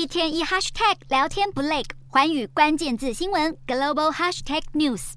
一天一 hashtag 聊天不累，寰宇关键字新闻 global hashtag news。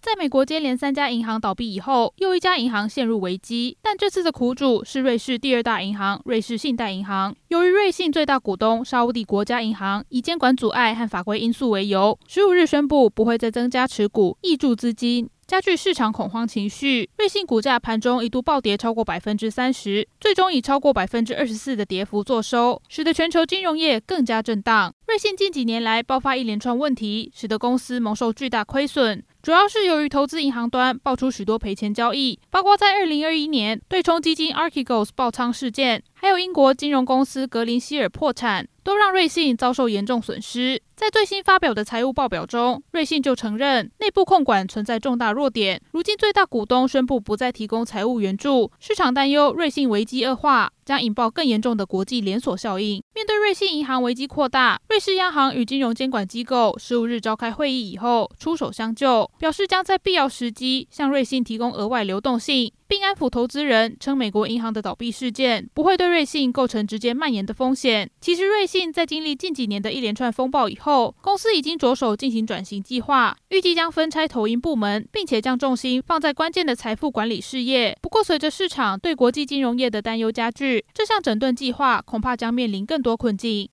在美国接连三家银行倒闭以后，又一家银行陷入危机，但这次的苦主是瑞士第二大银行瑞士信贷银行。由于瑞信最大股东沙乌地国家银行以监管阻碍和法规因素为由，十五日宣布不会再增加持股，挹注资金。加剧市场恐慌情绪，瑞信股价盘中一度暴跌超过百分之三十，最终以超过百分之二十四的跌幅作收，使得全球金融业更加震荡。瑞信近几年来爆发一连串问题，使得公司蒙受巨大亏损，主要是由于投资银行端爆出许多赔钱交易，包括在二零二一年对冲基金 Archegos 爆仓事件，还有英国金融公司格林希尔破产，都让瑞信遭受严重损失。在最新发表的财务报表中，瑞信就承认内部控管存在重大弱点。如今最大股东宣布不再提供财务援助，市场担忧瑞信危机恶化，将引爆更严重的国际连锁效应。对瑞信银行危机扩大，瑞士央行与金融监管机构十五日召开会议以后，出手相救，表示将在必要时机向瑞信提供额外流动性。并安抚投资人，称美国银行的倒闭事件不会对瑞信构成直接蔓延的风险。其实，瑞信在经历近几年的一连串风暴以后，公司已经着手进行转型计划，预计将分拆投银部门，并且将重心放在关键的财富管理事业。不过，随着市场对国际金融业的担忧加剧，这项整顿计划恐怕将面临更多困境。